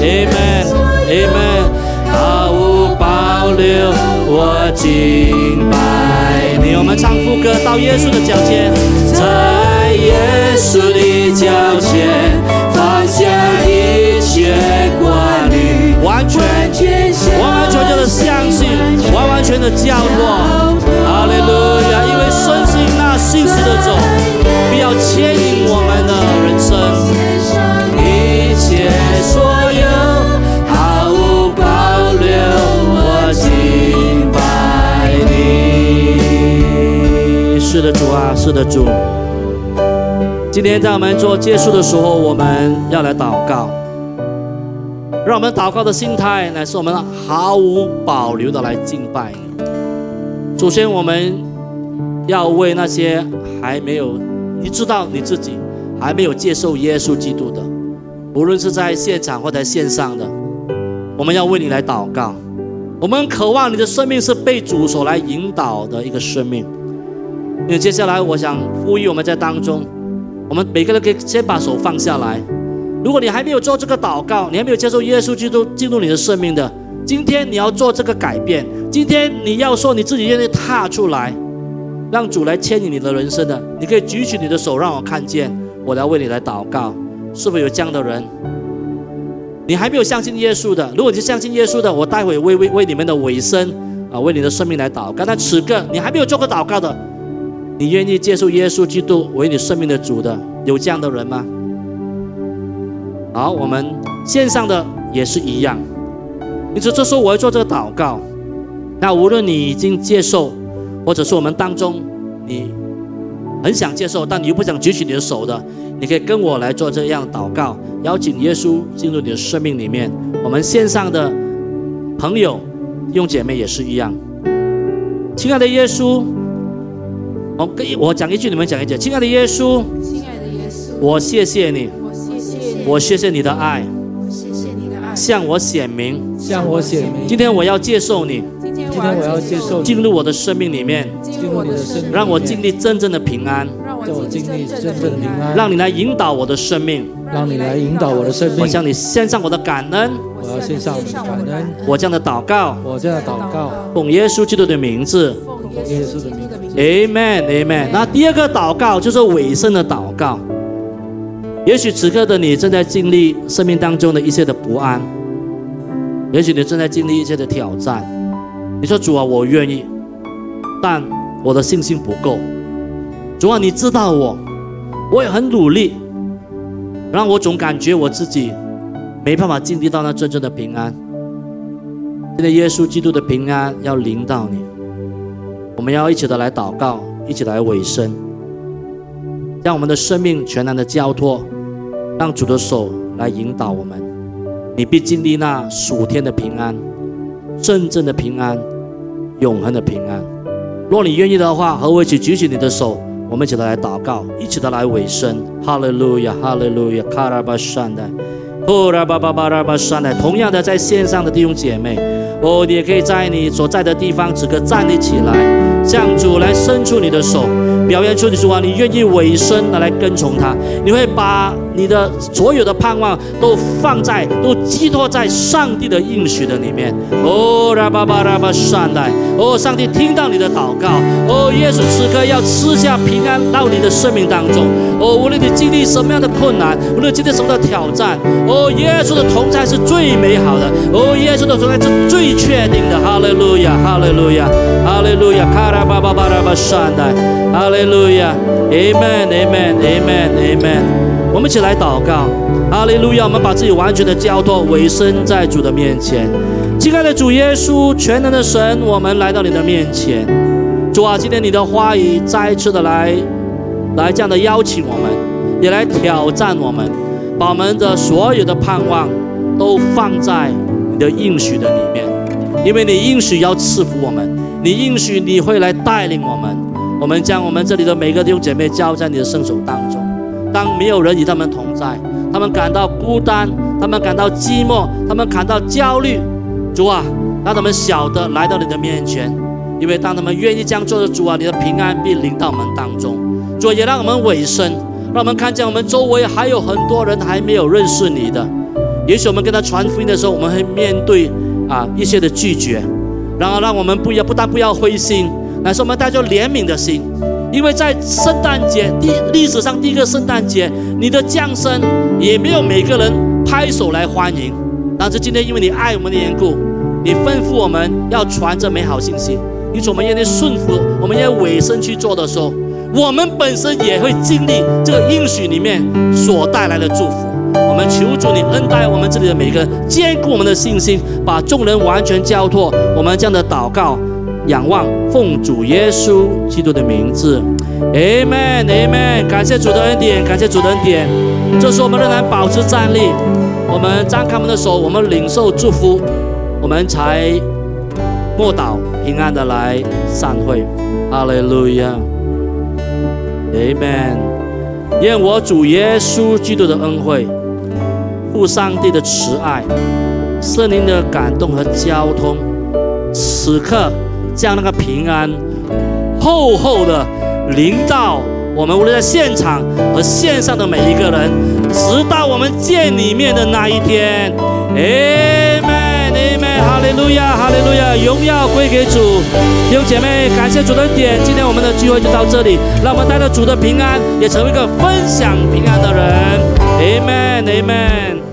，Amen，Amen。毫无保留，我敬拜你。我们唱副歌，到耶稣的脚前，在耶稣的脚前，放下一切挂虑，完全、完完全全的相信，完全的交托。哈利路亚！因为顺信那信实的走，必要牵引我们的人生，一切所有毫无保留，我敬拜你。是的，主啊，是的，主。今天在我们做结束的时候，我们要来祷告，让我们祷告的心态乃是我们毫无保留的来敬拜你。首先，我们要为那些还没有你知道你自己还没有接受耶稣基督的，无论是在现场或在线上的，我们要为你来祷告。我们渴望你的生命是被主所来引导的一个生命。因为接下来，我想呼吁我们在当中，我们每个人可以先把手放下来。如果你还没有做这个祷告，你还没有接受耶稣基督进入你的生命的，今天你要做这个改变。今天你要说你自己愿意踏出来，让主来牵引你的人生的，你可以举起你的手让我看见，我来为你来祷告。是否有这样的人？你还没有相信耶稣的，如果你相信耶稣的，我待会为为为你们的尾声啊，为你的生命来祷告。但此刻你还没有做过祷告的，你愿意接受耶稣基督为你生命的主的，有这样的人吗？好，我们线上的也是一样。你说这时候我要做这个祷告，那无论你已经接受，或者是我们当中你很想接受，但你又不想举起你的手的，你可以跟我来做这样祷告，邀请耶稣进入你的生命里面。我们线上的朋友、弟兄姐妹也是一样。亲爱的耶稣，我跟我讲一句，你们讲一句。亲爱的耶稣，亲爱的耶稣，我谢谢你，我谢谢你，的爱，我谢谢你的爱，向我显明。向我显明。今天我要接受你，今天我要接受进入我的生命里面，进入我的生命，让我经历真正的平安，让让我经历真正的平安，让你来引导我的生命。让你来引导我的生命。我向你献上我的感恩，我要献上感恩，我这样的祷告，我这样的祷告，奉耶稣基督的名字奉耶稣的名字。，Amen，Amen。那第二个祷告就是尾声的祷告。也许此刻的你正在经历生命当中的一些的不安，也许你正在经历一切的挑战。你说主啊，我愿意，但我的信心不够。主啊，你知道我，我也很努力，让我总感觉我自己没办法经历到那真正的平安。现在耶稣基督的平安要临到你，我们要一起的来祷告，一起来委身，让我们的生命全然的交托，让主的手来引导我们。你必经历那属天的平安，真正的平安，永恒的平安。若你愿意的话，和我一起举起你的手，我们一起的来祷告，一起的来委身。哈利路亚，哈利路亚，卡拉巴善的，呼拉巴巴巴拉巴善的。同样的，在线上的弟兄姐妹，哦，你也可以在你所在的地方，此刻站立起来，向主来伸出你的手，表现出你说啊，你愿意委身的来跟从他，你会把你的所有的盼望都放在，都寄托在上帝的应许的里面。哦，拉巴巴拉巴善待，哦，上帝听到你的祷告，哦，耶稣此刻要赐下平安到你的生命当中。哦，无论你经历什么样的困难，无论经历什么的挑战，哦，耶稣的同在是最美好的，哦，耶稣的同在是最确定的。哈利路亚，哈利路亚，哈利路亚，卡拉巴巴巴拉巴善来，哈利路亚，Amen，Amen，Amen，Amen。我们一起来祷告，哈利路亚！我们把自己完全的交托，委身在主的面前。亲爱的主耶稣，全能的神，我们来到你的面前。主啊，今天你的话语再次的来，来这样的邀请我们，也来挑战我们，把我们的所有的盼望都放在你的应许的里面，因为你应许要赐福我们，你应许你会来带领我们。我们将我们这里的每个弟兄姐妹交在你的圣手当中。当没有人与他们同在，他们感到孤单，他们感到寂寞，他们感到焦虑。主啊，让他们晓得来到你的面前，因为当他们愿意这样做的，主啊，你的平安必临到我们当中。主啊也让我们委身，让我们看见我们周围还有很多人还没有认识你的。也许我们跟他传福音的时候，我们会面对啊一些的拒绝，然后让我们不要不但不要灰心，乃是我们带着怜悯的心。因为在圣诞节第历史上第一个圣诞节，你的降生也没有每个人拍手来欢迎，但是今天因为你爱我们的缘故，你吩咐我们要传这美好信息，因此我们愿意顺服，我们愿委身去做的时候，我们本身也会经历这个应许里面所带来的祝福。我们求主你恩待我们这里的每个人，坚固我们的信心，把众人完全交托。我们这样的祷告。仰望，奉主耶稣基督的名字，Amen，Amen。感谢主的恩典，感谢主的恩典。这时我们仍然保持站立，我们张开我们的手，我们领受祝福，我们才默祷平安的来散会。哈利路亚，Amen。愿我主耶稣基督的恩惠，父上帝的慈爱，圣灵的感动和交通，此刻。将那个平安厚厚的临到我们，无论在现场和线上的每一个人，直到我们见你面的那一天。Amen，Amen，哈利路亚，哈利路亚，荣耀归给主。弟兄姐妹，感谢主的点，今天我们的聚会就到这里，让我们带着主的平安，也成为一个分享平安的人。Amen. Amen.